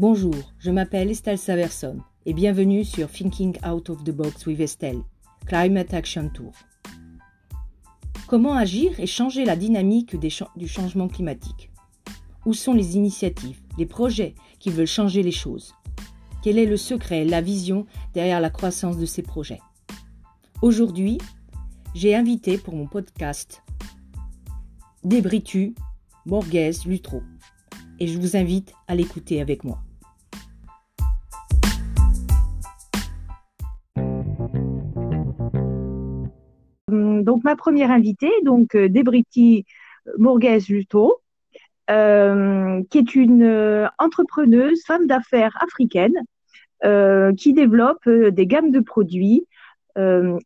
Bonjour, je m'appelle Estelle Saverson et bienvenue sur Thinking Out of the Box with Estelle, Climate Action Tour. Comment agir et changer la dynamique du changement climatique? Où sont les initiatives, les projets qui veulent changer les choses? Quel est le secret, la vision derrière la croissance de ces projets? Aujourd'hui, j'ai invité pour mon podcast Débritu Borghese Lutro et je vous invite à l'écouter avec moi. Donc ma première invitée, donc euh, Debriti Morguez Luto, euh, qui est une euh, entrepreneuse, femme d'affaires africaine, qui développe des gammes de produits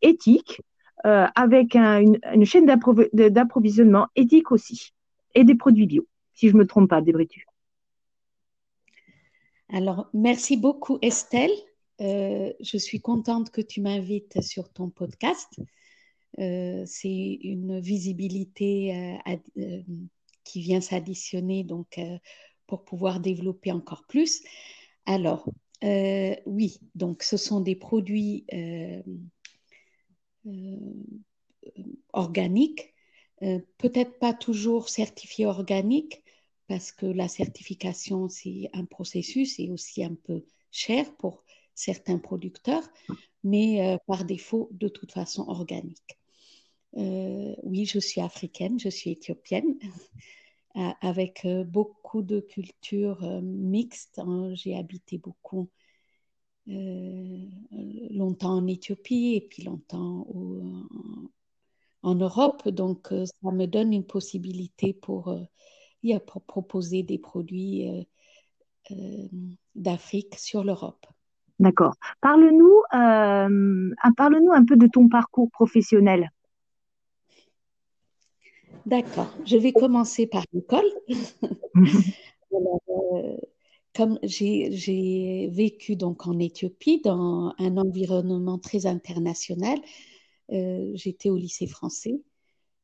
éthiques avec une, chaîne d'approvisionnement éthique aussi et des produits bio, si je me trompe pas, Debritu. Alors, merci beaucoup Estelle. je suis contente que tu m'invites sur ton podcast. Euh, c'est une visibilité euh, euh, qui vient s'additionner donc pour pouvoir développer encore plus. Alors, oui, donc ce sont des produits organiques, peut-être pas toujours certifiés organiques, parce que la certification, c'est un processus et aussi un peu cher pour certains producteurs, mais par défaut, de toute façon, organique. Euh, oui, je suis africaine, je suis éthiopienne, avec euh, beaucoup de cultures euh, mixtes. Hein. J'ai habité beaucoup longtemps en Éthiopie et puis longtemps en Europe. Donc, ça me donne une possibilité pour, pour proposer des produits d'Afrique sur l'Europe. D'accord. Parle-nous parle un peu de ton parcours professionnel. D'accord. Je vais commencer par l'école. Euh, comme j'ai vécu donc en Éthiopie dans un environnement très international, euh, j'étais au lycée français,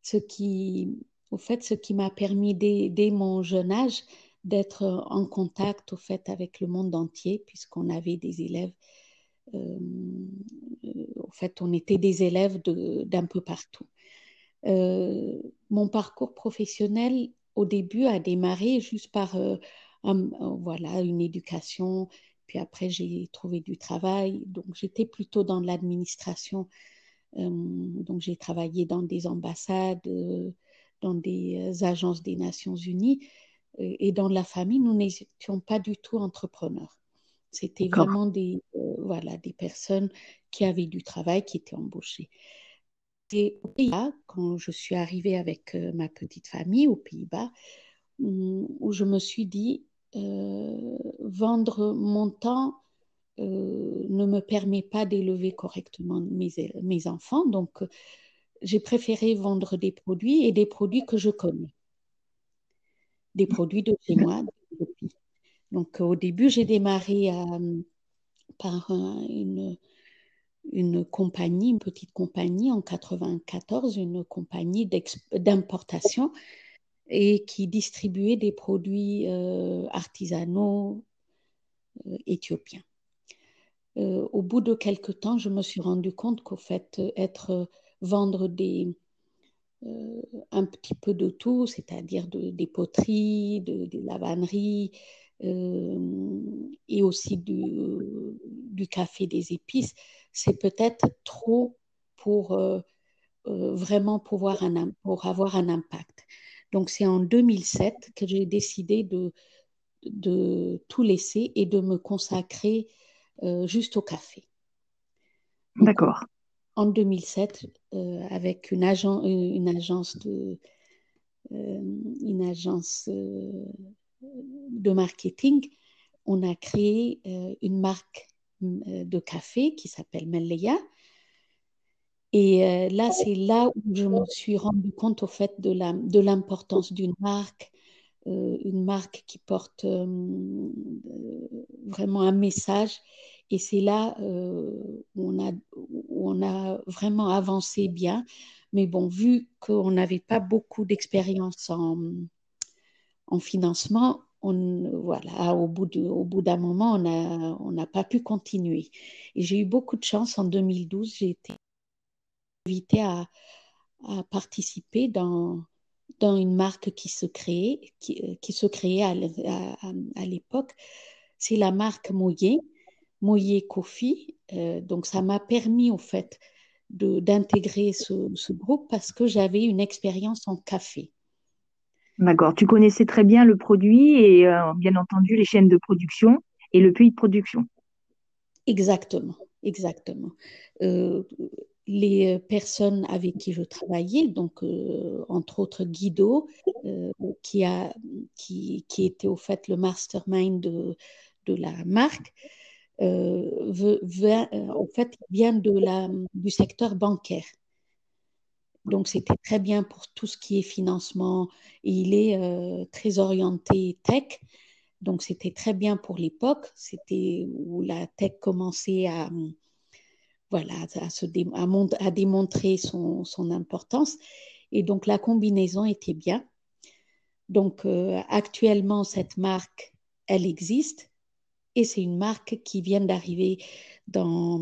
ce qui, au fait, ce qui m'a permis dès, mon jeune âge d'être en contact au fait avec le monde entier, puisqu'on avait des élèves. Euh, au fait, on était des élèves d'un peu partout. Euh, mon parcours professionnel au début a démarré juste par euh, voilà une éducation. Puis après j'ai trouvé du travail. Donc j'étais plutôt dans l'administration. Euh, donc j'ai travaillé dans des ambassades dans des agences des Nations Unies. Et dans la famille nous n'étions pas du tout entrepreneurs. C'était vraiment des voilà des personnes qui avaient du travail qui étaient embauchées et aux Pays-Bas, quand je suis arrivée avec euh, ma petite famille aux Pays-Bas, où, je me suis dit, euh, vendre mon temps euh, ne me permet pas d'élever correctement mes, mes, enfants. Donc, j'ai préféré vendre des produits et des produits que je connais. Des produits de chez moi. Donc, au début, j'ai démarré par une une compagnie, une petite compagnie en 94, une compagnie d'importation et qui distribuait des produits euh, artisanaux euh, éthiopiens. Euh, au bout de quelques temps, je me suis rendu compte qu'au fait, être vendre des, un petit peu de tout, c'est-à-dire des poteries, de, des lavaneries, et aussi du, du, café des épices, c'est peut-être trop pour euh, euh, vraiment pouvoir un, pour avoir un impact. Donc c'est en 2007 que j'ai décidé de, de tout laisser et de me consacrer euh, juste au café. D'accord. En 2007, avec une, agent, une agence de une agence de marketing, on a créé une marque de café qui s'appelle Melleya. Et euh, là, c'est là où je me suis rendu compte au fait de l'importance d'une marque, euh, une marque qui porte vraiment un message. Et c'est là où, on a, où on a vraiment avancé bien. Mais bon, vu qu'on n'avait pas beaucoup d'expérience en, en financement, on, voilà, au bout, au bout d'un moment, on n'a pas pu continuer. Et j'ai eu beaucoup de chance. En 2012, j'ai été invitée à, participer dans, dans une marque qui se créait, qui, qui se créait à, l'époque. C'est la marque Moyer, Moyer Coffee. Euh, donc, ça m'a permis, au fait, d'intégrer ce, groupe parce que j'avais une expérience en café. D'accord. Tu connaissais très bien le produit et euh, bien entendu les chaînes de production et le pays de production. Exactement, exactement. Euh, les personnes avec qui je travaillais, donc euh, entre autres Guido, qui, a, qui, qui, était au fait le mastermind de, de la marque, en fait, de la, du secteur bancaire. Donc, c'était très bien pour tout ce qui est financement. Il est euh, très orienté tech. Donc, c'était très bien pour l'époque. C'était où la tech commençait à, voilà, à, se à, démontrer son, son, importance. Et donc, la combinaison était bien. Donc, euh, actuellement, cette marque, elle existe. Et c'est une marque qui vient d'arriver dans,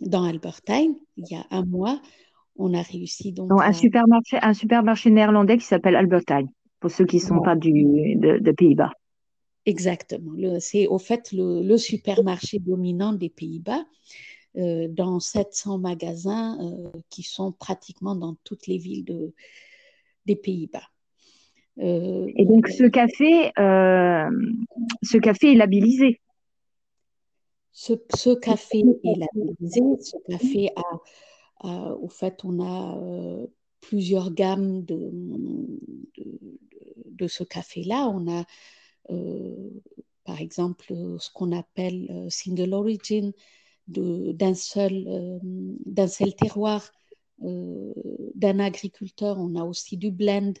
dans Albertine il y a un mois on a réussi donc. un, supermarché, un supermarché néerlandais qui s'appelle Albertine, pour ceux qui ne sont pas du, de, Pays-Bas. Exactement. C'est au fait le, supermarché dominant des Pays-Bas. Euh, dans 700 magasins euh, qui sont pratiquement dans toutes les villes de, des Pays-Bas. Euh, Et donc ce café, ce café est labellisé. Ce, ce, café est labellisé. Ce café a euh, au fait, on a euh, plusieurs gammes de, ce café-là. On a, euh, par exemple, ce qu'on appelle single origin, d'un seul, terroir, d'un agriculteur. On a aussi du blend.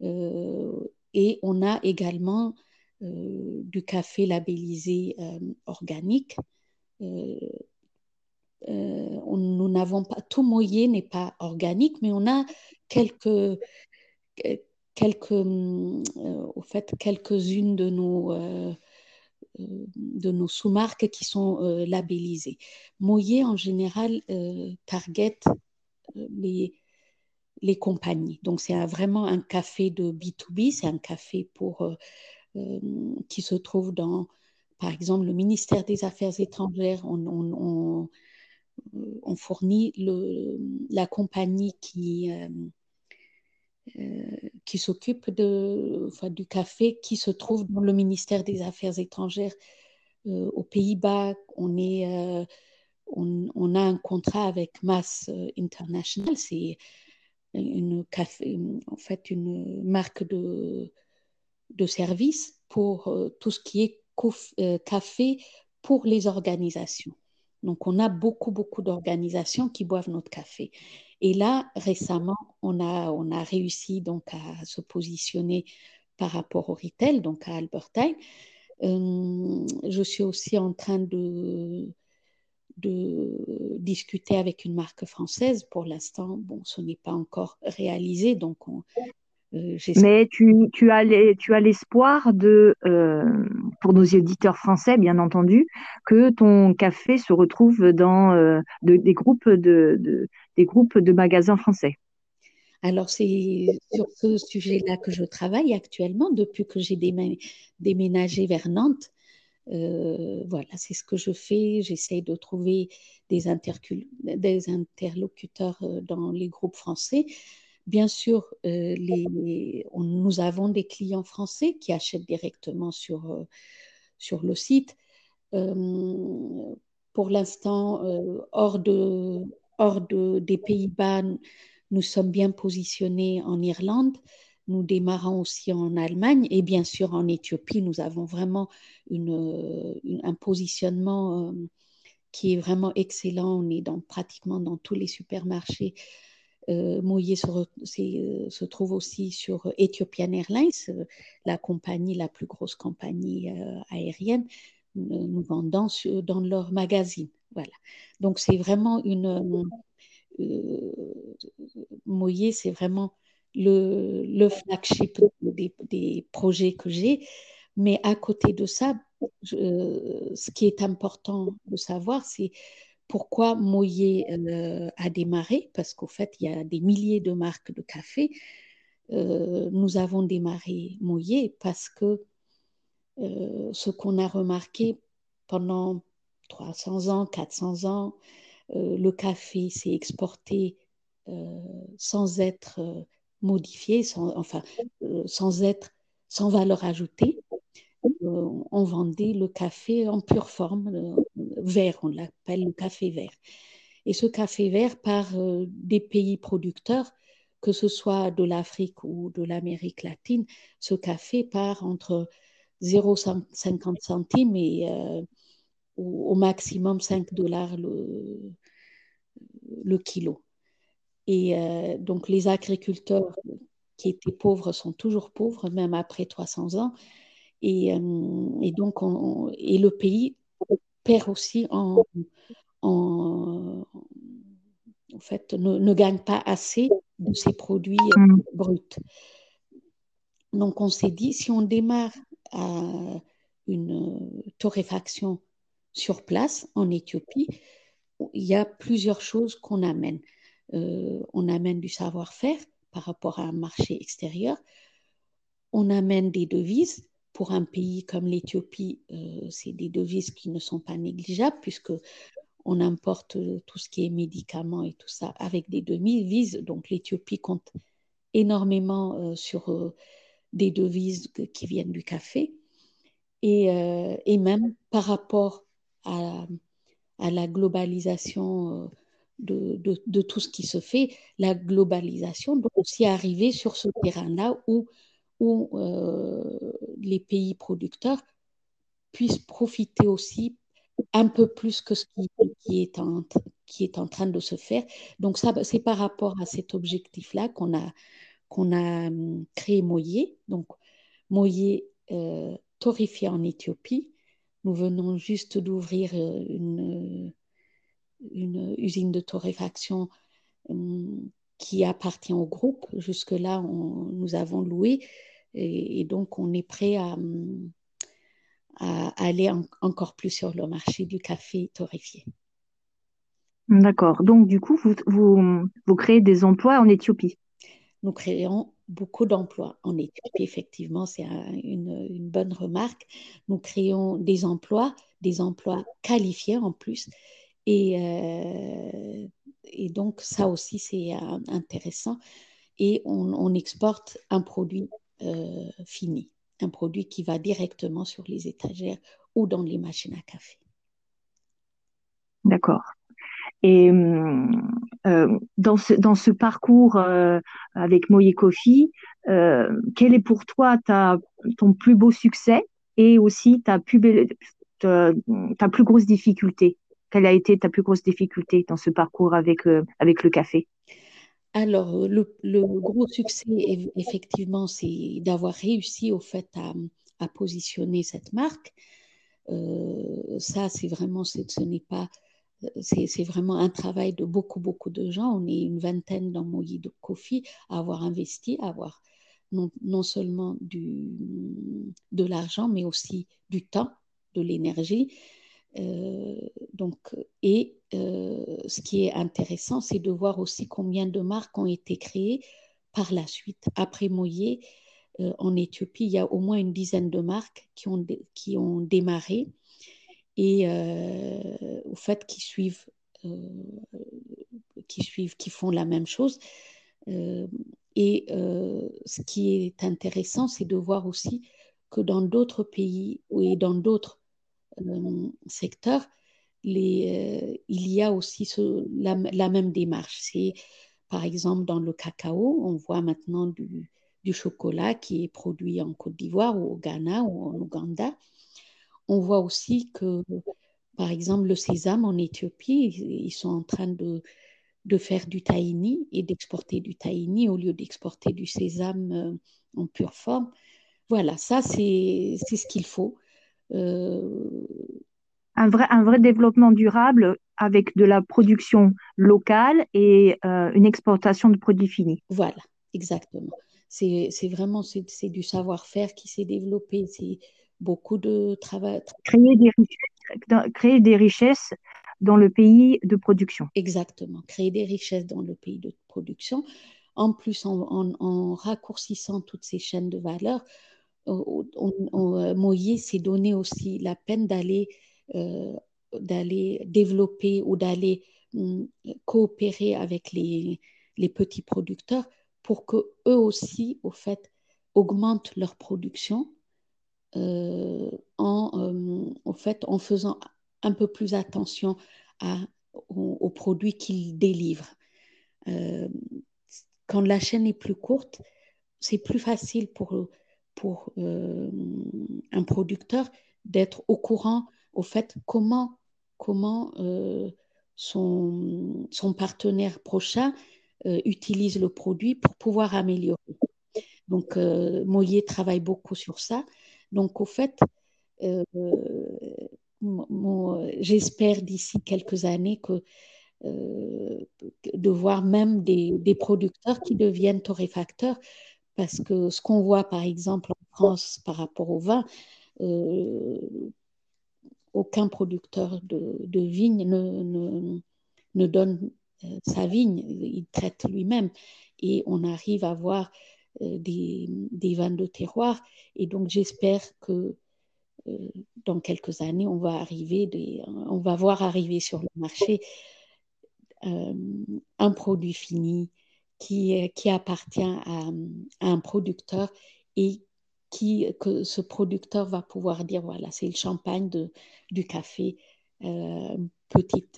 et on a également du café labellisé organique euh, nous n'avons pas, tout Moyer n'est pas organique, mais on a quelques, quelques, euh, au fait, quelques-unes de nos, euh, de nos sous-marques qui sont labellisées. Moyer, en général, target les, les compagnies. Donc, c'est vraiment un café de B2B, c'est un café pour, qui se trouve dans, par exemple, le ministère des Affaires étrangères. on, on euh, on fournit la compagnie qui, euh, euh, qui s'occupe de, du café qui se trouve dans le ministère des Affaires étrangères aux Pays-Bas. On, a un contrat avec Mass International. C'est une, en fait, une marque de, de service pour tout ce qui est café pour les organisations. Donc, on a beaucoup, beaucoup d'organisations qui boivent notre café. Et là, récemment, on a, on a réussi donc à se positionner par rapport au retail, donc à Albertine. Euh, je suis aussi en train de, de discuter avec une marque française. Pour l'instant, bon, ce n'est pas encore réalisé, donc on, Mais tu, tu as l'espoir de, euh, pour nos éditeurs français, bien entendu, que ton café se retrouve dans euh, des, groupes de, des groupes de magasins français. Alors, c'est sur ce sujet-là que je travaille actuellement depuis que j'ai déménagé vers Nantes. voilà, c'est ce que je fais. J'essaie de trouver des, des interlocuteurs dans les groupes français Bien sûr, euh, nous avons des clients français qui achètent directement sur, euh, sur le site. Euh, pour l'instant, hors, de, hors de, des Pays-Bas, nous sommes bien positionnés en Irlande. Nous démarrons aussi en Allemagne et bien sûr en Éthiopie. Nous avons vraiment un positionnement qui est vraiment excellent. On est pratiquement dans tous les supermarchés euh, euh, se, trouve aussi sur Ethiopian Airlines, euh, la compagnie, la plus grosse compagnie aérienne, nous vendant dans leur magazine. Voilà. Donc c'est vraiment une. Mouillé, c'est vraiment le, le flagship des, des, projets que j'ai Mais à côté de ça, ce qui est important de savoir, c'est pourquoi Moyer a démarré, parce qu'au fait, il y a des milliers de marques de café. nous avons démarré Moyer parce que ce qu'on a remarqué pendant 300 ans, 400 ans, le café s'est exporté sans être modifié, sans être sans valeur ajoutée. On vendait le café en pure forme, vert, on l'appelle le café vert. Et ce café vert par des pays producteurs, que ce soit de l'Afrique ou de l'Amérique latine, ce café part entre 0,50 centimes et au, maximum 5 dollars le, kilo. Et euh, donc les agriculteurs qui étaient pauvres sont toujours pauvres, même après 300 ans. Et, euh, et donc, et le pays perd aussi en, en, fait, ne, gagne pas assez de ses produits euh, mm. bruts. Donc, on s'est dit, si on démarre à une torréfaction sur place en Éthiopie, il y a plusieurs choses qu'on amène. Euh, on amène du savoir-faire par rapport à un marché extérieur. On amène des devises. Pour un pays comme l'Éthiopie, euh, c'est des devises qui ne sont pas négligeables puisque on importe tout ce qui est médicaments et tout ça avec des devises. Donc l'Éthiopie compte énormément euh, sur des devises qui viennent du café. Et, même par rapport à la globalisation de, tout ce qui se fait, la globalisation doit aussi arriver sur ce terrain-là où, où euh, les pays producteurs puissent profiter aussi un peu plus que ce qui, est, en, train de se faire. Donc ça, c'est par rapport à cet objectif-là qu'on a, hum, créé Moyer. Donc Moyer euh, torréfié en Éthiopie. Nous venons juste d'ouvrir euh, une une usine de torréfaction hum, qui appartient au groupe. Jusque-là, nous avons loué et, donc on est prêt à, aller encore plus sur le marché du café torréfié. D'accord. Donc, du coup, vous, vous, créez des emplois en Éthiopie? Nous créons beaucoup d'emplois en Éthiopie, effectivement, c'est une, une, bonne remarque. Nous créons des emplois, des emplois qualifiés en plus, et, euh, et donc, ça aussi, c'est euh, intéressant. Et on, exporte un produit euh, fini, un produit qui va directement sur les étagères ou dans les machines à café. D'accord. Et dans, ce, dans ce parcours avec Moye Coffee, quel est pour toi ta, ton plus beau succès et aussi ta plus, ta, ta plus grosse difficulté? Quelle a été ta plus grosse difficulté dans ce parcours avec, euh, avec le café? Alors, euh, le, gros succès, effectivement, c'est d'avoir réussi au fait à, positionner cette marque. Euh, ça, c'est vraiment, ce n'est pas, c'est vraiment un travail de beaucoup, beaucoup de gens. On est une vingtaine dans de Coffee à avoir investi, à avoir non, non seulement du, de l'argent, mais aussi du temps, de l'énergie. Euh, donc, et euh, ce qui est intéressant, c'est de voir aussi combien de marques ont été créées par la suite. Après Moyer, euh, en Éthiopie, il y a au moins une dizaine de marques qui ont, qui ont démarré et au fait qui suivent, qui suivent, qui font la même chose. et ce qui est intéressant, c'est de voir aussi que dans d'autres pays et dans d'autres secteur, les, euh, il y a aussi la, même démarche. C'est par exemple dans le cacao, on voit maintenant du, du chocolat qui est produit en Côte d'Ivoire ou au Ghana ou en Ouganda. On voit aussi que, par exemple, le sésame en Éthiopie, ils sont en train de, de faire du tahini et d'exporter du tahini au lieu d'exporter du sésame euh, en pure forme. Voilà, ça, c'est ce qu'il faut. Euh, un, vrai, un vrai développement durable avec de la production locale et euh, une exportation de produits finis. Voilà, exactement. C'est vraiment c'est du savoir-faire qui s'est développé. beaucoup de travail. Créer des, richesses, créer des richesses dans le pays de production. Exactement, créer des richesses dans le pays de production. En plus, en, raccourcissant toutes ces chaînes de valeur, on, Moïse s'est donné aussi la peine d'aller d'aller développer ou d'aller hum, coopérer avec les, les, petits producteurs pour que eux aussi, au fait, augmentent leur production euh, en, au fait, en faisant un peu plus attention à, aux, produits qu'ils délivrent. Euh, quand la chaîne est plus courte, c'est plus facile pour, pour euh, un producteur d'être au courant au fait comment comment euh, son, son, partenaire prochain euh, utilise le produit pour pouvoir améliorer. Donc, Moyer travaille beaucoup sur ça. Donc, au fait, j'espère d'ici quelques années que de voir même des, des, producteurs qui deviennent torréfacteurs, parce que ce qu'on voit par exemple en France par rapport au vin, aucun producteur de, vigne ne, ne, ne donne euh, sa vigne, il traite lui-même. Et on arrive à avoir euh, des, vins de terroir. Et donc j'espère que euh, dans quelques années, on va arriver, on va voir arriver sur le marché un produit fini qui, qui appartient à, un producteur et qui, que ce producteur va pouvoir dire voilà, c'est le champagne de, du café, euh,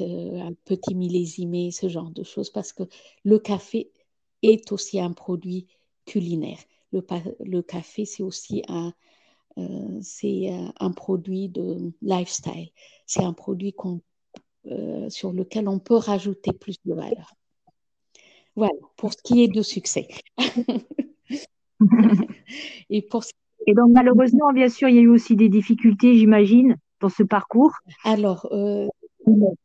euh, petit millésimé, ce genre de choses, parce que le café est aussi un produit culinaire. Le, le café, c'est aussi un, euh, un produit de lifestyle. C'est un produit qu'on, sur lequel on peut rajouter plus de valeur. Voilà, pour ce qui est de succès. Et pour ce et donc, malheureusement, bien sûr, il y a eu aussi des difficultés, j'imagine, dans ce parcours. Alors, euh, de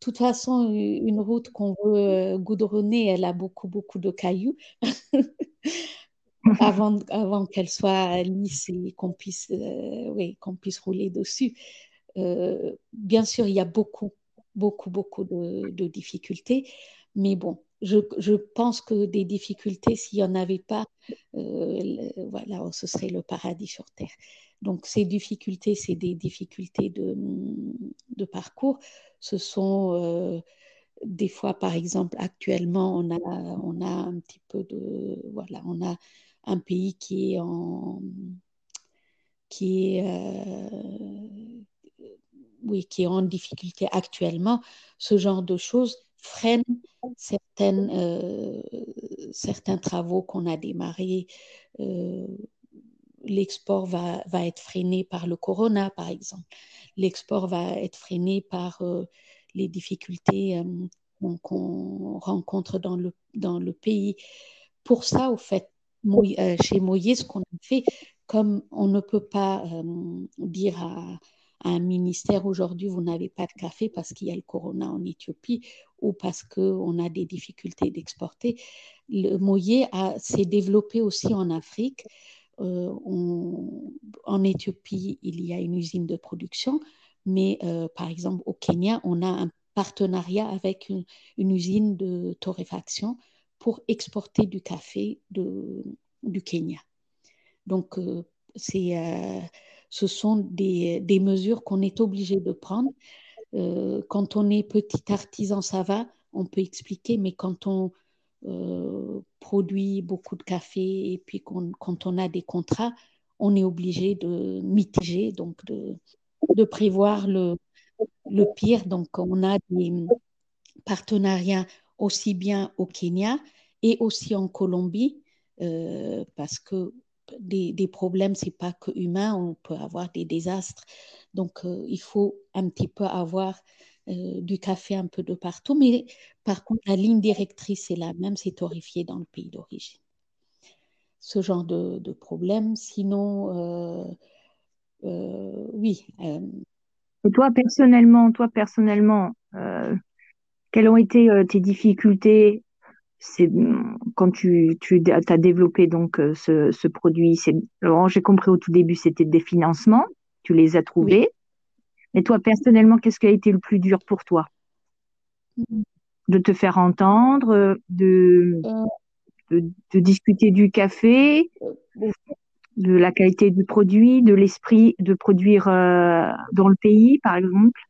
toute façon, une route qu'on veut euh, goudronner, elle a beaucoup, beaucoup de cailloux. avant, avant qu'elle soit lisse et qu'on puisse, euh, oui, qu'on puisse rouler dessus. bien sûr, il y a beaucoup, beaucoup, beaucoup de, de difficultés. Mais bon, je, pense que des difficultés, s'il n'y en avait pas, euh, voilà, ce serait le paradis sur Terre. Donc ces difficultés, c'est des difficultés de, parcours. Ce sont euh, des fois, par exemple, actuellement, on a, on a un petit peu de... Voilà, on a un pays qui est en... qui est... Euh, oui, qui est en difficulté actuellement, ce genre de choses freine certaines, euh, certains travaux qu'on a démarrés. Euh, l'export va, va, être freiné par le corona, par exemple. L'export va être freiné par euh, les difficultés qu'on rencontre dans le, dans le pays. Pour ça, au fait, chez Moïse, ce qu'on a fait, comme on ne peut pas dire à, un ministère aujourd'hui, vous n'avez pas de café parce qu'il y a le corona en Éthiopie ou parce qu'on a des difficultés d'exporter. Le Moyer s'est développé aussi en Afrique. Euh, en Éthiopie, il y a une usine de production, mais euh, par exemple au Kenya, on a un partenariat avec une, usine de torréfaction pour exporter du café de, du Kenya. Donc, euh, c'est ce sont des, mesures qu'on est obligé de prendre. Euh, quand on est petit artisan, ça va, on peut expliquer, mais quand on euh, produit beaucoup de café et puis quand on a des contrats, on est obligé de mitiger, donc de, prévoir le, le pire. Donc, on a des partenariats aussi bien au Kenya et aussi en Colombie, euh, parce que des, des problèmes, c'est pas que humain, on peut avoir des désastres. Donc, euh, il faut un petit peu avoir euh, du café un peu de partout. Mais par contre, la ligne directrice est la même, c'est torréfié dans le pays d'origine. Ce genre de, de problème. Sinon, euh, oui. Et toi, personnellement, toi, personnellement, quelles ont été tes difficultés c'est quand tu, tu as développé donc euh, ce, ce produit, c'est j'ai compris au tout début c'était des financements. tu les as trouvés. Et toi, personnellement, qu'est-ce qui a été le plus dur pour toi? Mm. De te faire entendre, de, euh. de, discuter du café, euh, de la qualité du produit, de l'esprit de produire euh, dans le pays, par exemple?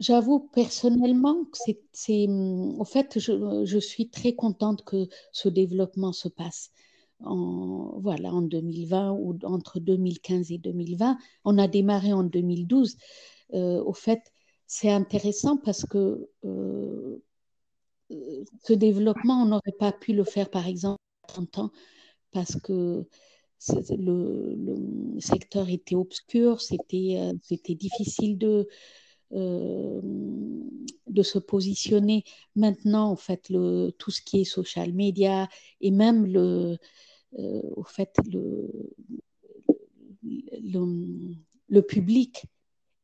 J'avoue personnellement que c'est, en fait, je, suis très contente que ce développement se passe en, voilà, en 2020 ou entre 2015 et 2020. On a démarré en 2012. Euh, au fait, c'est intéressant parce que euh, ce développement, on n'aurait pas pu le faire, par exemple, à 30 ans, parce que le, secteur était obscur, c'était euh, c'était difficile de, euh, de se positionner. Maintenant, en fait, le, tout ce qui est social media et même le, euh, au fait, le, le, public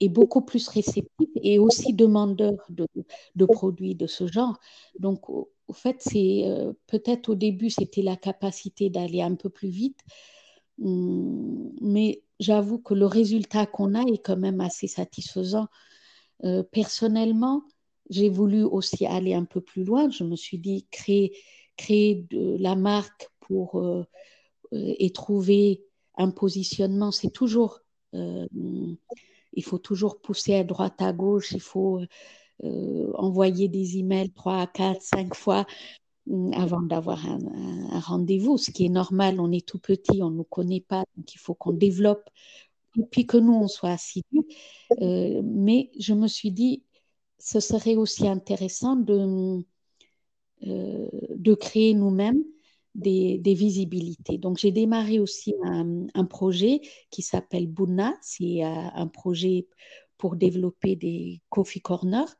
est beaucoup plus réceptif et aussi demandeur de, de produits de ce genre. Donc, au, fait, c'est euh, peut-être au début, c'était la capacité d'aller un peu plus vite, hum, mais j'avoue que le résultat qu'on a est quand même assez satisfaisant. Euh, personnellement, j'ai voulu aussi aller un peu plus loin. Je me suis dit créer, créer de la marque pour euh, euh, et trouver un positionnement, c'est toujours, il faut toujours pousser à droite, à gauche, il faut envoyer des emails trois, quatre, cinq fois avant d'avoir un, rendez-vous, ce qui est normal, on est tout petit, on ne nous connaît pas, donc il faut qu'on développe et puis que nous, on soit assidus. mais je me suis dit, ce serait aussi intéressant de, de créer nous-mêmes des, visibilités. Donc, j'ai démarré aussi un, projet qui s'appelle Buna. C'est euh, un projet pour développer des coffee corners.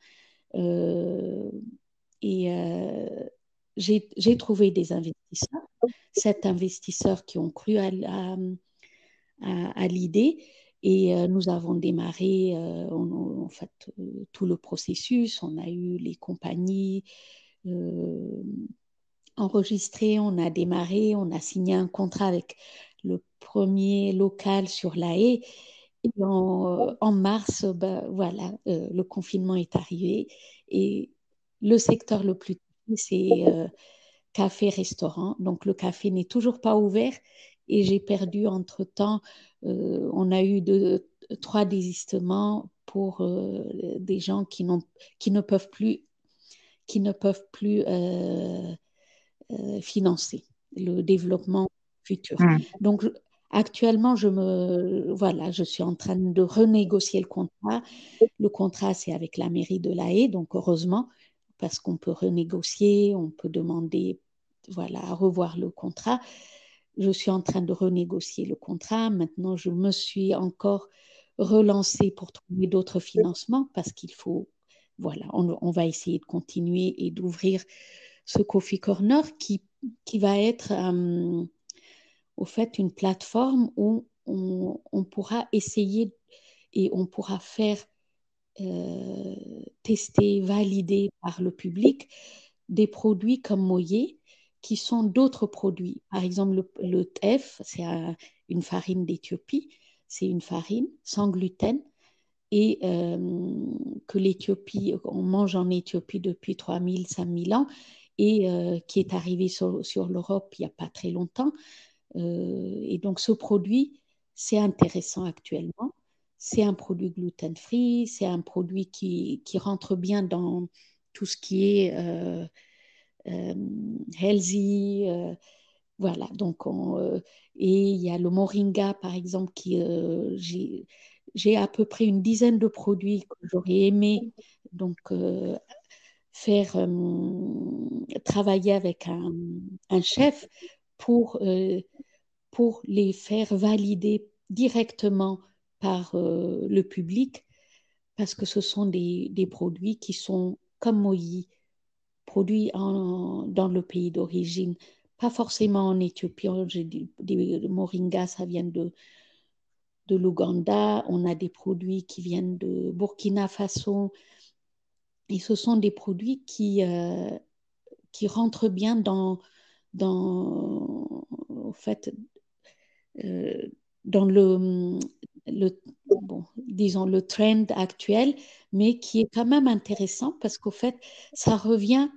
Euh, et euh, j'ai trouvé des investisseurs, sept investisseurs qui ont cru à, l'idée. Et nous avons démarré en fait tout le processus. On a eu les compagnies enregistré, on a démarré, on a signé un contrat avec le premier local sur la haie. Et en, mars, ben, voilà, euh, le confinement est arrivé et le secteur le plus c'est euh, café-restaurant. Donc le café n'est toujours pas ouvert et j'ai perdu entre-temps, euh, on a eu deux, trois désistements pour des gens qui, qui ne peuvent plus qui ne peuvent plus euh, financer le développement futur. Mmh. Donc, actuellement, je me, voilà, je suis en train de renégocier le contrat. Le contrat, c'est avec la mairie de La Haye, donc heureusement, parce qu'on peut renégocier, on peut demander, voilà, à revoir le contrat. Je suis en train de renégocier le contrat. Maintenant, je me suis encore relancée pour trouver d'autres financements parce qu'il faut, voilà, on, on, va essayer de continuer et d'ouvrir ce Coffee Corner qui, qui va être euh, au fait une plateforme où on, pourra essayer et on pourra faire euh, tester, valider par le public des produits comme Moyer qui sont d'autres produits. Par exemple, le, le TEF, c'est une farine d'Éthiopie, c'est une farine sans gluten et euh, que l'Éthiopie, on mange en Éthiopie depuis 3000, 5000 ans et euh, qui est arrivé sur, l'Europe il n'y a pas très longtemps. Euh, et donc ce produit, c'est intéressant actuellement. C'est un produit gluten-free, c'est un produit qui, rentre bien dans tout ce qui est healthy. voilà, donc on, et il y a le moringa par exemple qui j'ai à peu près une dizaine de produits que j'aurais aimé donc faire euh, travailler avec un, chef pour, euh, pour les faire valider directement par euh, le public parce que ce sont des, des produits qui sont comme Moïse, produits dans le pays d'origine, pas forcément en Éthiopie. J'ai des, des moringa, ça vient de, de l'Ouganda. On a des produits qui viennent de Burkina Faso, et ce sont des produits qui, euh, qui rentrent bien dans, dans, fait, euh, dans le, le, bon, disons, le trend actuel, mais qui est quand même intéressant parce qu'au fait, ça revient,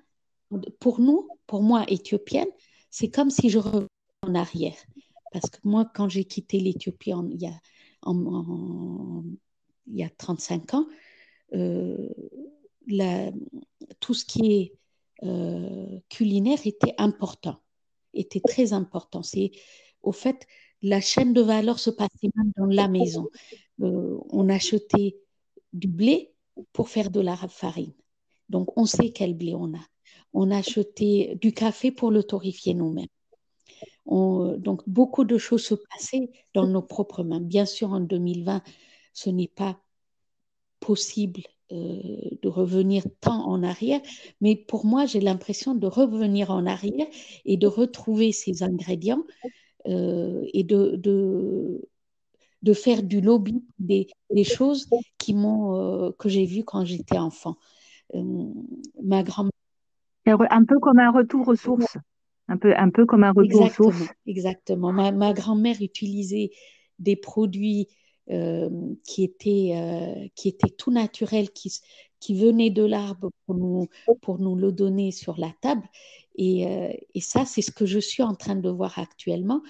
pour nous, pour moi, éthiopienne, c'est comme si je revenais en arrière. Parce que moi, quand j'ai quitté l'Éthiopie il, y a, il y a 35 ans, euh, tout ce qui est euh, culinaire était important, était très important. C'est au fait, la chaîne de valeur se passait même dans la maison. Euh, on achetait du blé pour faire de la farine. Donc, on sait quel blé on a. On achetait du café pour le torréfier nous-mêmes. donc, beaucoup de choses se passaient dans nos propres mains. Bien sûr, en 2020, ce n'est pas possible euh, de revenir tant en arrière, mais pour moi, j'ai l'impression de revenir en arrière et de retrouver ces ingrédients euh, et de, de, de, faire du lobby des, des choses qui euh, que j'ai vues quand j'étais enfant. ma Un peu comme un retour aux sources. Un peu, un peu comme un retour exactement, aux sources. Exactement. Ma, ma grand-mère utilisait des produits euh, qui, était, euh, qui était tout naturel, qui, qui venait de l'arbre pour nous, pour nous le donner sur la table. Et, euh, et ça, c'est ce que je suis en train de voir actuellement.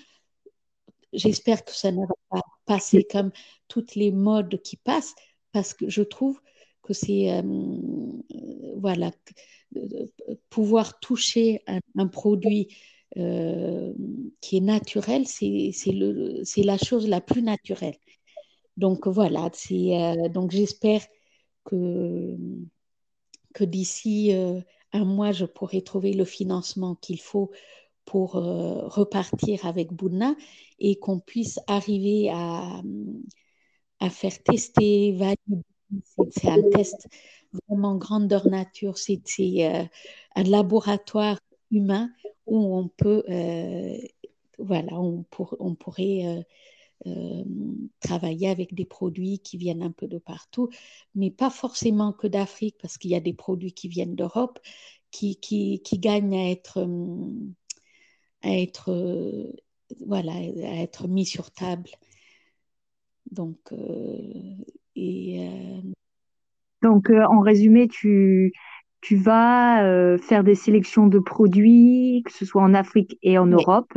J'espère que ça ne va pas passer comme toutes les modes qui passent, parce que je trouve que c'est, voilà, pouvoir toucher un, produit euh, qui est naturel, c'est la chose la plus naturelle. Donc voilà, euh, donc j'espère que, que d'ici euh, un mois, je pourrai trouver le financement qu'il faut pour euh, repartir avec Bouna et qu'on puisse arriver à, à faire tester, valider. C'est un test vraiment grandeur nature. C'est un laboratoire humain où on peut, voilà, on, pour, on pourrait euh, travailler avec des produits qui viennent un peu de partout, mais pas forcément que d'Afrique, parce qu'il y a des produits qui viennent d'Europe, qui, qui, qui, gagnent à être, euh, à être, euh, voilà, à être mis sur table. Donc, et, Donc en résumé, tu, tu vas faire des sélections de produits, que ce soit en Afrique et en Europe,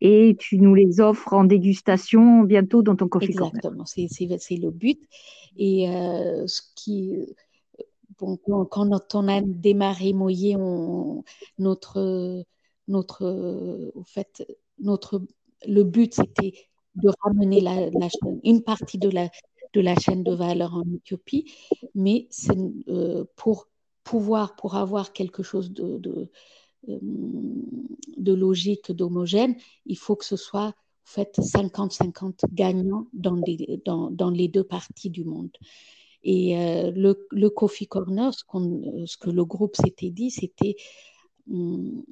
et tu nous les offres en dégustation bientôt dans ton coffee Exactement, c'est le but. Et euh, ce qui, bon, quand on a démarré Moyer, on, notre, notre, au fait, notre, le but c'était de ramener la, la, une partie de la, de la chaîne de valeur en Éthiopie, mais c'est euh, pour pouvoir, pour avoir quelque chose de, de euh, logique, d'homogène, il faut que ce soit fait 50-50 gagnants dans les, dans, dans les, deux parties du monde. Et euh, le, le, Coffee Corner, ce, ce, que le groupe s'était dit, c'était hum,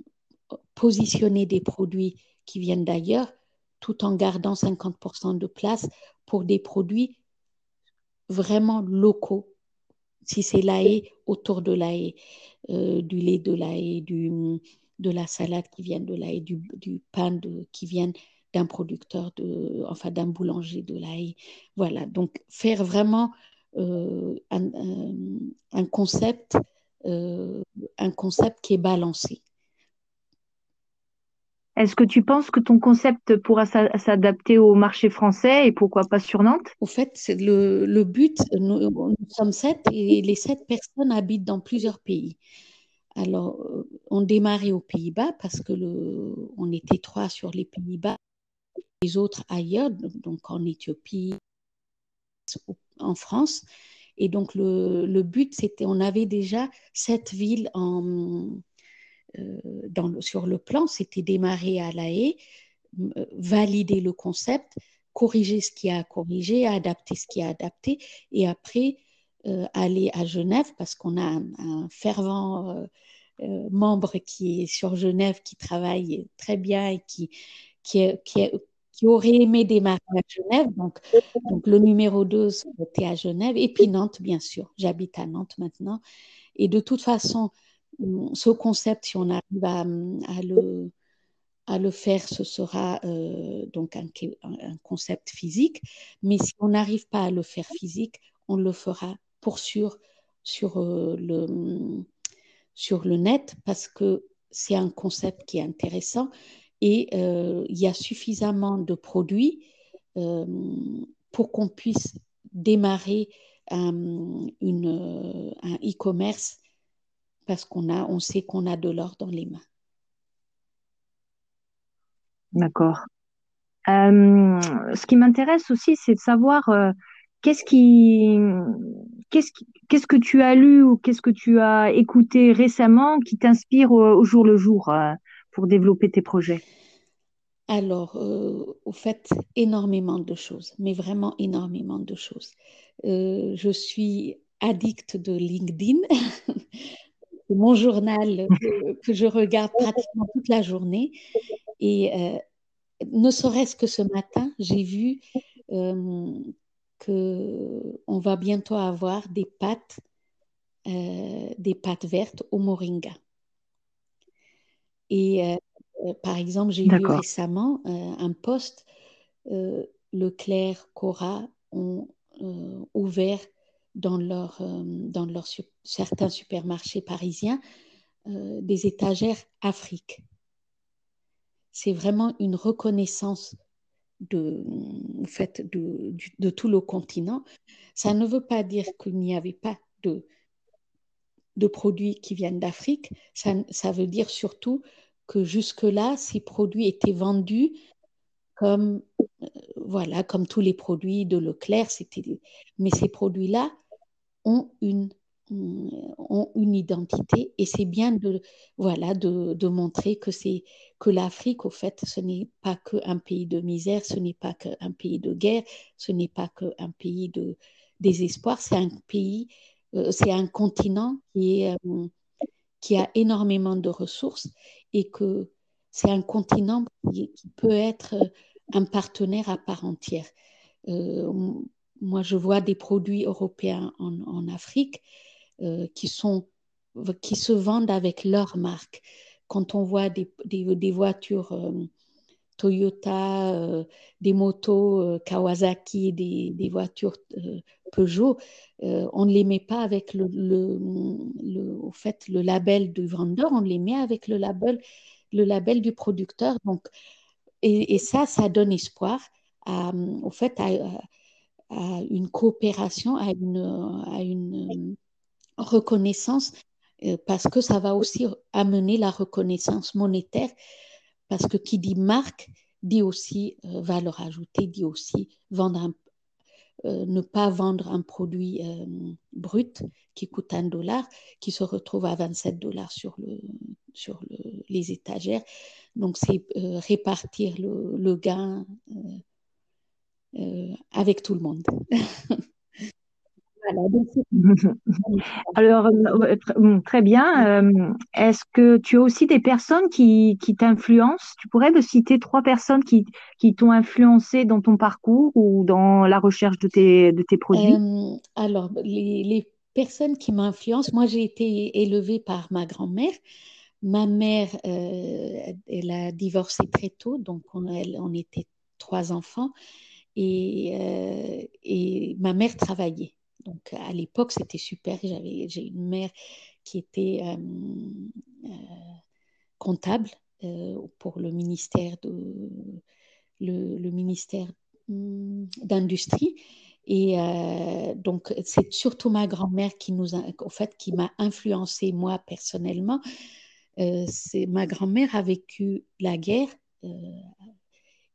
positionner des produits qui viennent d'ailleurs tout en gardant 50% de place pour des produits vraiment locaux. Si c'est l'AE, autour de l'AE. Euh, du lait de l'ail, du, de la salade qui vient de l'ail, du, du pain de, qui vient d'un producteur, de, enfin d'un boulanger de l'ail. Voilà, donc faire vraiment euh, un, un, concept, euh, un concept qui est balancé. Est-ce que tu penses que ton concept pourra s'adapter au marché français et pourquoi pas sur Nantes? Au fait, c'est le, le, but. Nous, nous, sommes sept et les sept personnes habitent dans plusieurs pays. Alors, euh, on démarrait aux Pays-Bas parce que le, on était trois sur les Pays-Bas, les autres ailleurs, donc en Éthiopie, en France. Et donc, le, le but, c'était, on avait déjà sept villes en, euh, dans, sur le plan, c'était démarrer à La Haye, euh, valider le concept, corriger ce qui a corrigé, adapter ce qui a adapté, et après euh, aller à Genève parce qu'on a un, fervent membre qui est sur Genève, qui travaille très bien et qui, qui, qui, aurait aimé démarrer à Genève. Donc, donc le numéro 2 était à Genève, et puis Nantes, bien sûr. J'habite à Nantes maintenant. Et de toute façon, ce concept, si on arrive à, le, faire, ce sera donc un, concept physique. Mais si on n'arrive pas à le faire physique, on le fera pour sûr sur, le, sur le net parce que c'est un concept qui est intéressant et il y a suffisamment de produits pour qu'on puisse démarrer un e-commerce parce qu'on a, on sait qu'on a de l'or dans les mains. D'accord. Euh, ce qui m'intéresse aussi, c'est de savoir euh, qu'est-ce qui, qu'est-ce qu'est-ce que tu as lu ou qu'est-ce que tu as écouté récemment qui t'inspire au, jour le jour euh, pour développer tes projets? Alors, au fait, énormément de choses, mais vraiment énormément de choses. je suis addict de LinkedIn. c'est mon journal que je regarde pratiquement toute la journée. Et euh, ne serait-ce que ce matin, j'ai vu euh, qu'on va bientôt avoir des pâtes, euh, des pâtes vertes au moringa. Et par exemple, j'ai vu récemment un poste, Leclerc, Cora ont ouvert dans, leur, dans leur, certains supermarchés parisiens des étagères Afrique c'est vraiment une reconnaissance de, fait, de, de, tout le continent. Ça ne veut pas dire qu'il n'y avait pas de, de produits qui viennent d'Afrique. Ça, ça, veut dire surtout que jusque-là, ces produits étaient vendus comme, euh, voilà, comme tous les produits de Leclerc. Mais ces produits-là ont une ont une identité et c'est bien de, voilà, de, de montrer que, c'est, que l'Afrique, au fait, ce n'est pas qu'un pays de misère, ce n'est pas qu'un pays de guerre, ce n'est pas qu'un pays de désespoir, c'est un pays, euh, c'est un continent qui, est, euh, qui a énormément de ressources et que c'est un continent qui, peut être un partenaire à part entière. Euh, moi, je vois des produits européens en, Afrique euh, qui, sont, qui se vendent avec leur marque. Quand on voit des, des, voitures euh, Toyota, euh, des motos Kawasaki, des, des voitures Peugeot, on ne les met pas avec le, le, au fait, le label du vendeur, on les met avec le label, le label du producteur. Donc, et, ça, ça donne espoir au fait, à une coopération, à une, à une reconnaissance euh, parce que ça va aussi amener la reconnaissance monétaire parce que qui dit marque dit aussi euh, valeur ajoutée, dit aussi vendre euh, ne pas vendre un produit brut qui coûte un dollar, qui se retrouve à 27 dollars sur, le, sur les étagères. Donc, c'est répartir le gain avec tout le monde. Alors, euh, très bien. Euh, est-ce que tu as aussi des personnes qui, qui t'influencent? Tu pourrais me citer trois personnes qui, qui t'ont influencé dans ton parcours ou dans la recherche de tes, de tes produits? Euh, Alors, les, les, personnes qui m'influencent, moi j'ai été élevée par ma grand-mère. Ma mère, elle a divorcé très tôt, donc on, on était trois enfants. Et, et ma mère travaillait. Donc à l'époque, c'était super. J'ai une mère qui était euh, euh, comptable euh, pour le ministère de le, ministère hmm, d'industrie. Et donc, c'est surtout ma grand-mère qui nous au fait, qui m'a influencé moi personnellement. ma grand-mère a vécu la guerre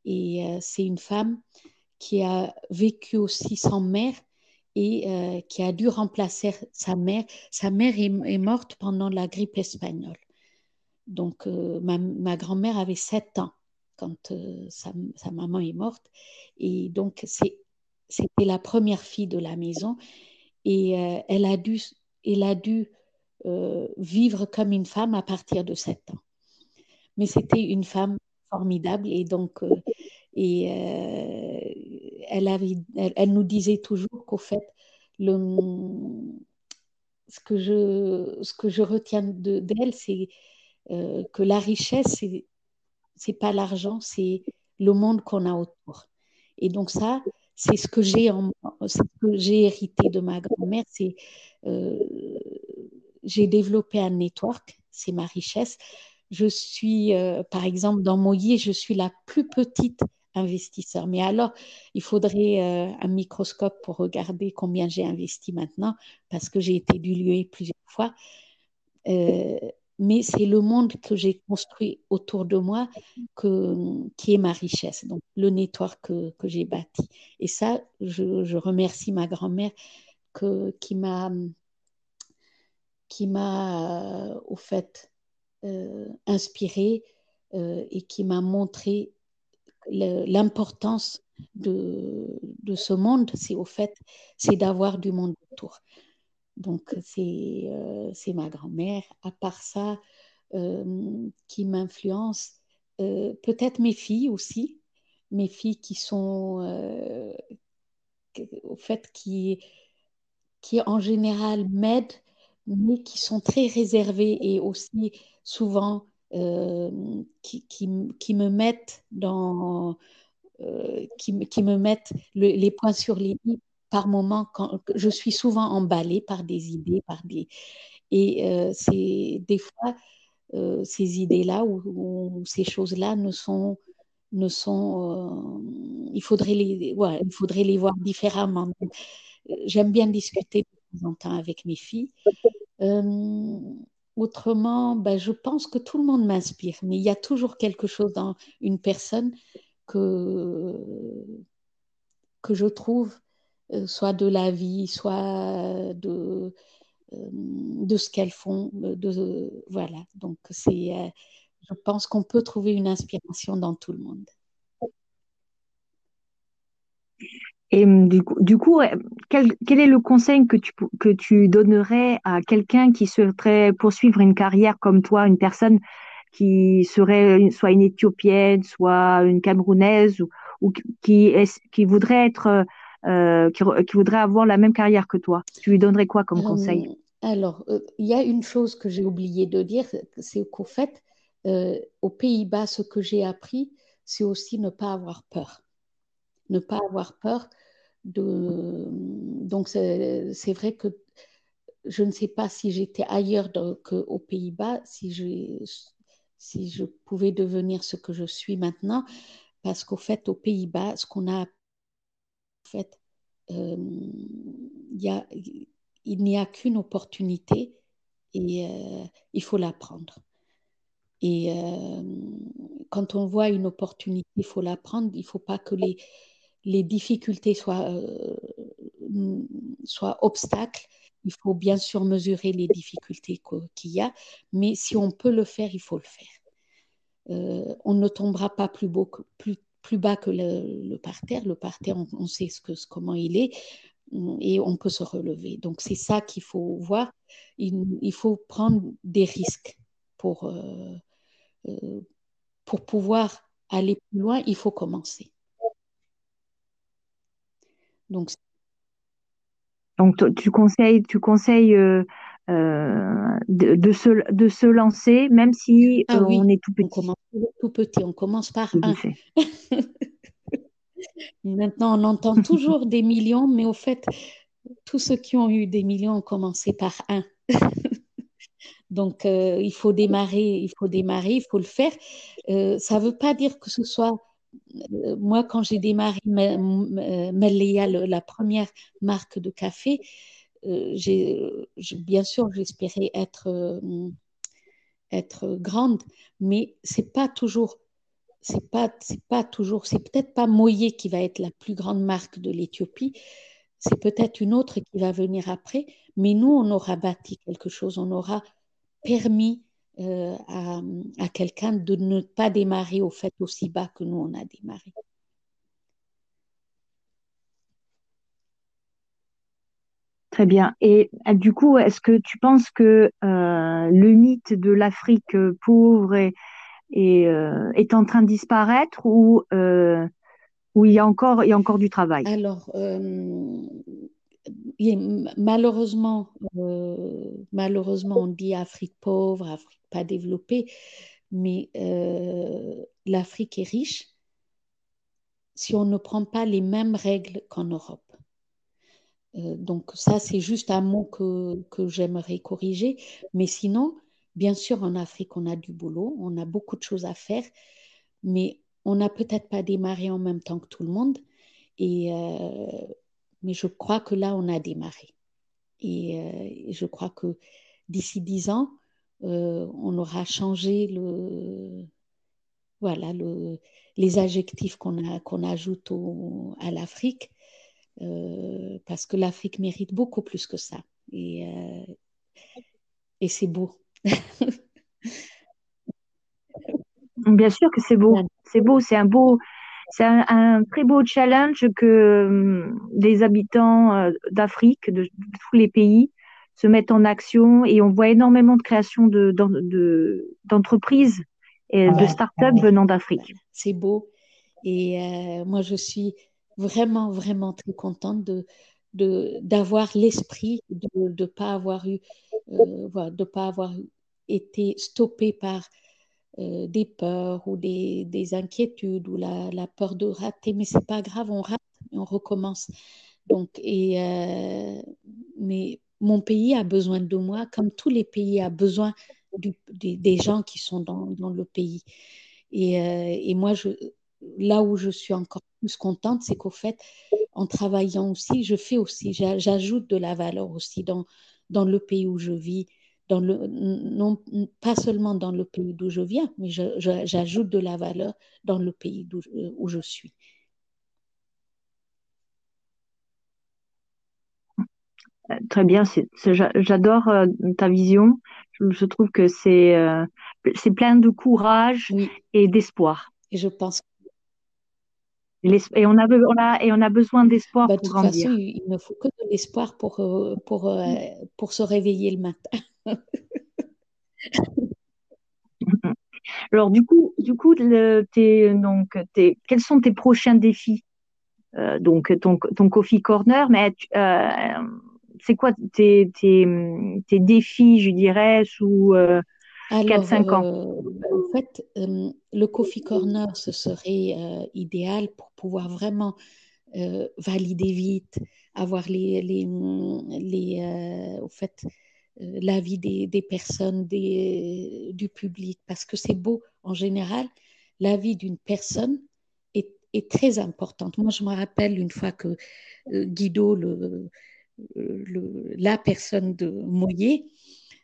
et c'est une femme qui a vécu aussi sans mère et euh, qui a dû remplacer sa mère. Sa mère est, morte pendant la grippe espagnole. Donc, euh, ma, grand-mère avait 7 ans quand euh, sa, maman est morte. Et donc, c'était la première fille de la maison. Et elle a dû, vivre comme une femme à partir de 7 ans. Mais c'était une femme formidable. Et donc, et elle, nous disait toujours qu'au fait, ce, que je, retiens d'elle, c'est euh, que la richesse, c'est pas l'argent, c'est le monde qu'on a autour. Et donc ça, c'est ce que j'ai j'ai hérité de ma grand-mère. C'est euh, j'ai développé un network, c'est ma richesse. Je suis, euh, par exemple, dans Moyer, je suis la plus petite investisseur. Mais alors, il faudrait euh, un microscope pour regarder combien j'ai investi maintenant, parce que j'ai été diluée plusieurs fois. Euh, mais c'est le monde que j'ai construit autour de moi qui est ma richesse, donc le nettoir que, que j'ai bâti. Et ça, je, remercie ma grand-mère qui m'a, qui m'a euh, au fait euh, inspiré et qui m'a montré l'importance de, de, ce monde, c'est au fait, c'est d'avoir du monde autour. Donc, c'est euh, ma grand-mère. À part ça, euh, qui m'influence, euh, peut-être mes filles aussi, mes filles qui sont, euh, au fait, qui, qui en général m'aident, mais qui sont très réservées et aussi souvent qui, qui, me mettent le, les points sur les i par moments, quand, je suis souvent emballée par des idées, par des... Et euh, c'est des fois, euh, ces idées-là ou, ces choses-là ne sont... Ne sont euh, il, faudrait les, ouais, il faudrait les voir différemment. J'aime bien discuter de temps en temps avec mes filles. Euh, autrement, ben, je pense que tout le monde m'inspire, mais il y a toujours quelque chose dans une personne que, que je trouve euh, soit de la vie, soit de, euh, de ce qu'elles font. De, voilà, donc c'est, euh, je pense qu'on peut trouver une inspiration dans tout le monde. Et du coup, du coup quel, est le conseil que tu, que tu donnerais à quelqu'un qui souhaiterait poursuivre une carrière comme toi, une personne qui serait soit une Éthiopienne, soit une Camerounaise, ou, qui, voudrait être euh, qui, qui, voudrait avoir la même carrière que toi? Tu lui donnerais quoi comme conseil? Alors, euh, il y a une chose que j'ai oublié de dire, c'est qu'au fait, euh, aux Pays-Bas, ce que j'ai appris, c'est aussi ne pas avoir peur. Ne pas avoir peur Donc, c'est vrai que je ne sais pas si j'étais ailleurs qu'aux Pays-Bas, si je, si je pouvais devenir ce que je suis maintenant, parce qu'au fait, aux Pays-Bas, ce qu'on a fait, euh, il n'y a qu'une opportunité et euh, il faut la prendre. Et euh, quand on voit une opportunité, il faut la prendre. Il ne faut pas que les, les difficultés soient, euh, soient obstacles. Il faut bien sûr mesurer les difficultés qu'il y a, mais si on peut le faire, il faut le faire. Euh, on ne tombera pas plus, bas que le, parterre. Le parterre, on, sait comment il est et on peut se relever. Donc c'est ça qu'il faut voir. Il, faut prendre des risques pour, euh, pour pouvoir aller plus loin. Il faut commencer. Donc, Donc tu conseilles, tu conseilles euh, euh, de, de, se, de se lancer, même si ah, oui. on est tout petit. On commence tout petit, on commence par un. Maintenant, on entend toujours des millions, mais au fait, tous ceux qui ont eu des millions ont commencé par un. Donc, euh, il faut démarrer, il faut démarrer, il faut le faire. Euh, ça ne veut pas dire que ce soit moi, quand j'ai démarré Melia, la première marque de café, euh, bien sûr, j'espérais être, euh, être grande, mais c'est pas toujours, c'est pas, c'est pas toujours, c'est peut-être pas Moyer qui va être la plus grande marque de l'Éthiopie, c'est peut-être une autre qui va venir après, mais nous, on aura bâti quelque chose, on aura permis euh, à, à quelqu'un de ne pas démarrer au fait aussi bas que nous, on a démarré. Très bien. Et du coup, est-ce que tu penses que euh, le mythe de l'Afrique pauvre est, est, euh, est, en train de disparaître ou, euh, ou il, y a encore, il y a encore du travail? Alors, malheureusement, malheureusement, on dit Afrique pauvre, Afrique pas développée, mais l'Afrique est riche si on ne prend pas les mêmes règles qu'en Europe. Euh, donc ça, c'est juste un mot que, que j'aimerais corriger. Mais sinon, bien sûr, en Afrique, on a du boulot, on a beaucoup de choses à faire, mais on n'a peut-être pas démarré en même temps que tout le monde. Et, euh, mais je crois que là, on a démarré. Et, euh, je crois que d'ici dix ans, on aura changé le, voilà, le, les adjectifs qu'on ajoute à l'Afrique euh, parce que l'Afrique mérite beaucoup plus que ça. Et, euh, c'est beau. Bien sûr que c'est beau. C'est beau, c'est un beau, c'est un, très beau challenge que hum, les habitants euh, d'Afrique, de, tous les pays, se mettent en action et on voit énormément de création d'entreprises de, et de start-up venant d'Afrique. C'est beau. Et moi, je suis vraiment, vraiment très contente de, d'avoir l'esprit de ne pas avoir eu, euh, de pas avoir été stoppé par euh, des peurs ou des, des, inquiétudes ou la, la, peur de rater. Mais c'est pas grave, on rate, on recommence. Donc, et, euh, mais mon pays a besoin de moi, comme tous les pays a besoin des, gens qui sont dans, le pays. Et, et moi, là où je suis encore plus contente, c'est qu'au fait, en travaillant aussi, je fais aussi, j'ajoute de la valeur aussi dans, le pays où je vis, dans le, non, pas seulement dans le pays d'où je viens, mais j'ajoute de la valeur dans le pays où je suis. Très bien, j'adore euh, ta vision. Je, trouve que c'est euh, c'est plein de courage et d'espoir. Et je pense et on a, on a, et on a besoin d'espoir bah, pour grandir. De toute façon, il ne faut que de l'espoir pour, euh, pour, euh, pour se réveiller le matin. Alors, du coup, du coup es, donc, es, quels sont tes prochains défis? Euh, Donc, ton, ton Coffee Corner, mais c'est quoi tes, tes, tes, défis, je dirais, sous 4-5 ans? euh, En fait, euh, le Coffee Corner, ce serait euh, idéal pour pouvoir vraiment valider vite, avoir les, les, les au fait, l'avis des, des, personnes, des, du public, parce que c'est beau, en général, l'avis d'une personne est, est, très importante. Moi, je me rappelle une fois que Guido, le, la personne de Moyer,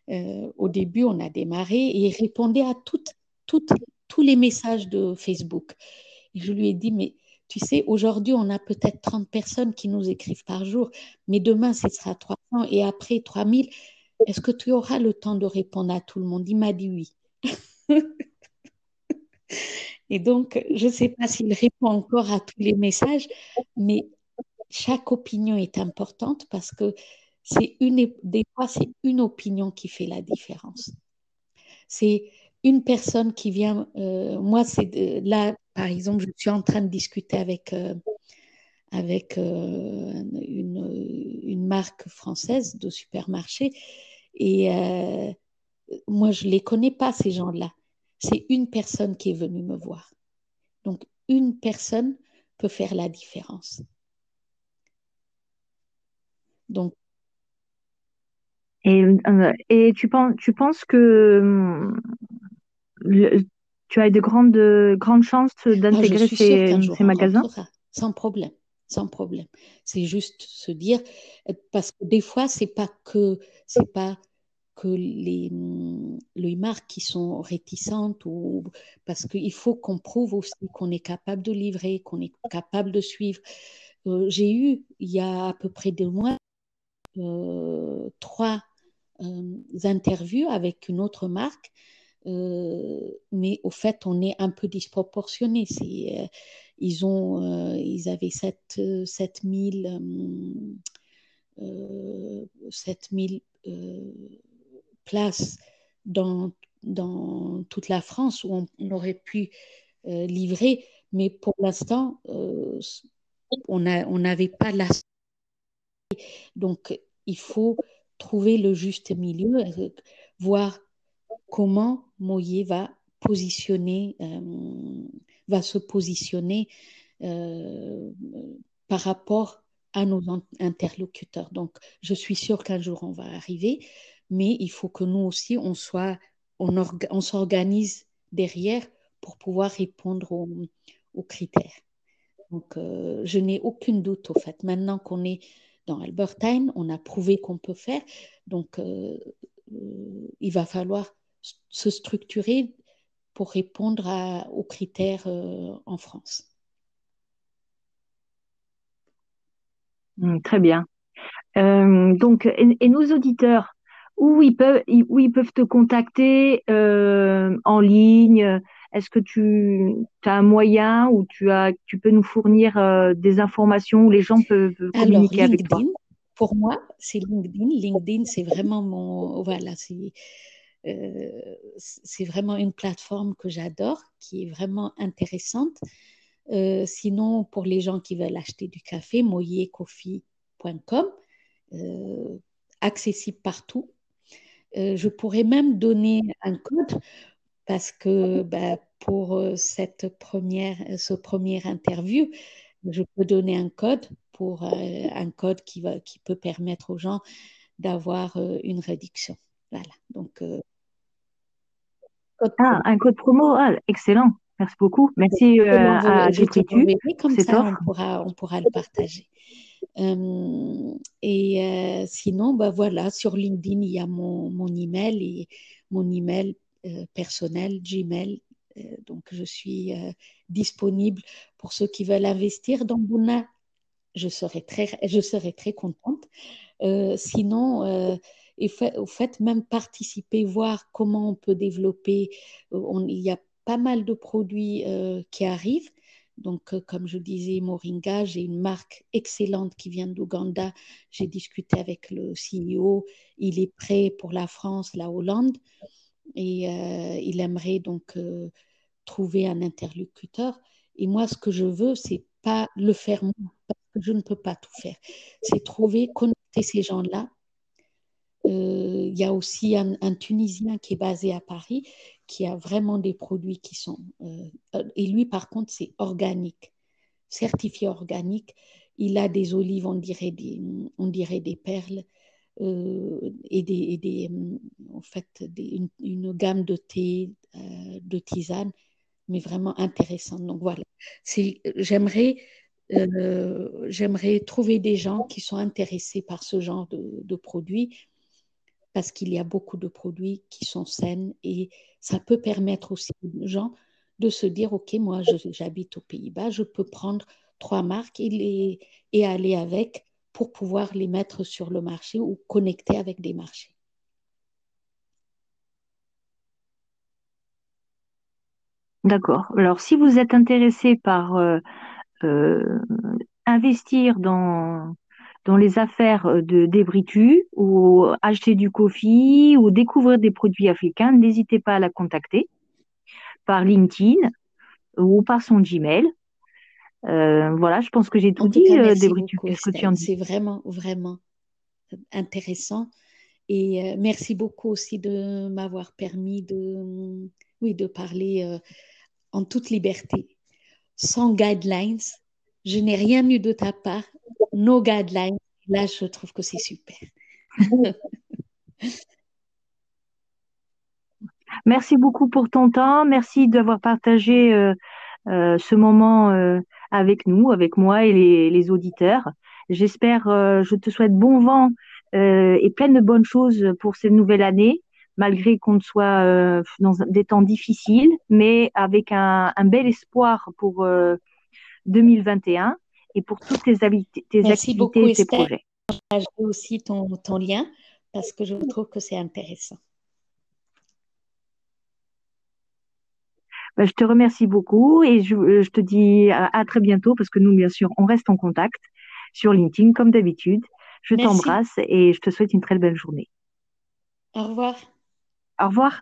euh, au début, on a démarré et il répondait à toutes, toutes, tous les messages de Facebook. Je lui ai dit, mais tu sais, aujourd'hui, on a peut-être 30 personnes qui nous écrivent par jour, mais demain, ce sera 300 et après 3000. Est-ce que tu auras le temps de répondre à tout le monde? Il m'a dit oui. et donc, je ne sais pas s'il répond encore à tous les messages, mais chaque opinion est importante parce que c'est une, des fois, c'est une opinion qui fait la différence. C'est une personne qui vient, euh, moi, c'est là, par exemple, je suis en train de discuter avec, euh, avec euh, une, une, marque française de supermarché et moi, je ne les connais pas, ces gens-là. C'est une personne qui est venue me voir. Donc, une personne peut faire la différence. Donc, et, euh, et tu, penses, tu penses que euh, tu as de grandes, grandes chances d'intégrer ces, ces magasins? Sans problème, sans problème. C'est juste se dire, parce que des fois, c'est pas que c'est pas que les, les marques qui sont réticentes ou parce qu'il faut qu'on prouve aussi qu'on est capable de livrer, qu'on est capable de suivre. Euh, j'ai eu il y a à peu près deux mois euh, trois euh, interviews avec une autre marque, euh, mais au fait, on est un peu disproportionné. C'est, ils, ont, ils avaient 7, 7000, 7000 places dans, dans toute la France où on, aurait pu livrer, mais pour l'instant, on n'avait pas la donc, il faut trouver le juste milieu, voir comment Moyer va positionner, va se positionner par rapport à nos interlocuteurs. Donc, je suis sûre qu'un jour on va arriver, mais il faut que nous aussi, on soit, on, s'organise derrière pour pouvoir répondre aux, critères. Donc, euh, je n'ai aucun doute au fait. Maintenant qu'on est dans Albertine, on a prouvé qu'on peut faire. Donc, euh, euh, il va falloir se structurer pour répondre aux critères en France. Mmh, très bien. donc, et, nos auditeurs, où ils peuvent, où ils peuvent te contacter en ligne est-ce que tu as un moyen où tu, as, tu peux nous fournir euh, des informations où les gens peuvent communiquer avec toi? Pour moi, c'est LinkedIn. LinkedIn, c'est vraiment mon. Voilà, c'est. Euh, c'est vraiment une plateforme que j'adore, qui est vraiment intéressante. Euh, sinon, pour les gens qui veulent acheter du café, moyercoffee.com, accessible partout. je pourrais même donner un code parce que bah, pour euh, cette première, ce premier interview, je peux donner un code pour euh, un code qui, va, qui peut permettre aux gens d'avoir euh, une réduction. Voilà. Donc, ah, un code promo, ah, excellent. Merci beaucoup. Merci à Gétritu. Comme ça, on pourra, on pourra le partager. et sinon, bah, voilà, sur LinkedIn, il y a mon, mon email et mon email euh, personnel, Gmail. Euh, donc, je suis euh, disponible pour ceux qui veulent investir dans Buna. Je serai très, je serai très contente. sinon, au fait, même participer, voir comment on peut développer. il y a pas mal de produits qui arrivent. Donc, comme je disais, Moringa, j'ai une marque excellente qui vient d'Ouganda. J'ai discuté avec le CEO. Il est prêt pour la France, la Hollande et euh, il aimerait donc euh, trouver un interlocuteur. Et moi, ce que je veux, c'est pas le faire moi, parce que je ne peux pas tout faire. C'est trouver, connecter ces gens-là. Euh, il y a aussi un, Tunisien qui est basé à Paris, qui a vraiment des produits qui sont... et lui, par contre, c'est organique, certifié organique. Il a des olives, on dirait des, on dirait des perles. Euh, et, des, euh, en fait, une, gamme de thé, euh, de tisane, mais vraiment intéressante. Donc voilà, j'aimerais j'aimerais trouver des gens qui sont intéressés par ce genre de, produits parce qu'il y a beaucoup de produits qui sont sains et ça peut permettre aussi aux gens de se dire, OK, moi j'habite aux Pays-Bas, je peux prendre trois marques et, et aller avec pour pouvoir les mettre sur le marché ou connecter avec des marchés. D'accord. Alors, si vous êtes intéressé par euh, euh, investir dans, les affaires de Débritu ou acheter du coffee ou découvrir des produits africains, n'hésitez pas à la contacter par LinkedIn ou par son Gmail. Euh, voilà, je pense que j'ai tout dit, en dis C'est vraiment, vraiment intéressant. Et euh, merci beaucoup aussi de m'avoir permis de, oui, de parler euh, en toute liberté, sans guidelines. Je n'ai rien eu de ta part, no guidelines. Là, je trouve que c'est super. merci beaucoup pour ton temps. Merci d'avoir partagé ce moment avec nous, avec moi et les, auditeurs. J'espère, euh, je te souhaite bon vent euh, et plein de bonnes choses pour cette nouvelle année, malgré qu'on soit euh, dans des temps difficiles, mais avec un, bel espoir pour 2021 et pour toutes tes, tes activités et tes projets. Merci aussi ton, ton lien parce que je trouve que c'est intéressant. Bah, je te remercie beaucoup et je, euh, te dis à, très bientôt parce que nous, bien sûr, on reste en contact sur LinkedIn comme d'habitude. Je t'embrasse et je te souhaite une très belle journée. Au revoir. Au revoir.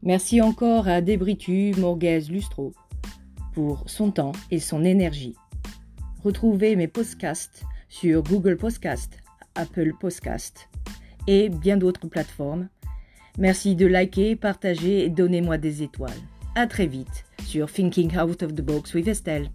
Merci encore à Débritu Morguez Lustro pour son temps et son énergie. Retrouvez mes podcasts sur Google Podcast, Apple Podcast et bien d'autres plateformes. Merci de liker, partager et donnez-moi des étoiles. À très vite sur Thinking Out of the Box with Estelle.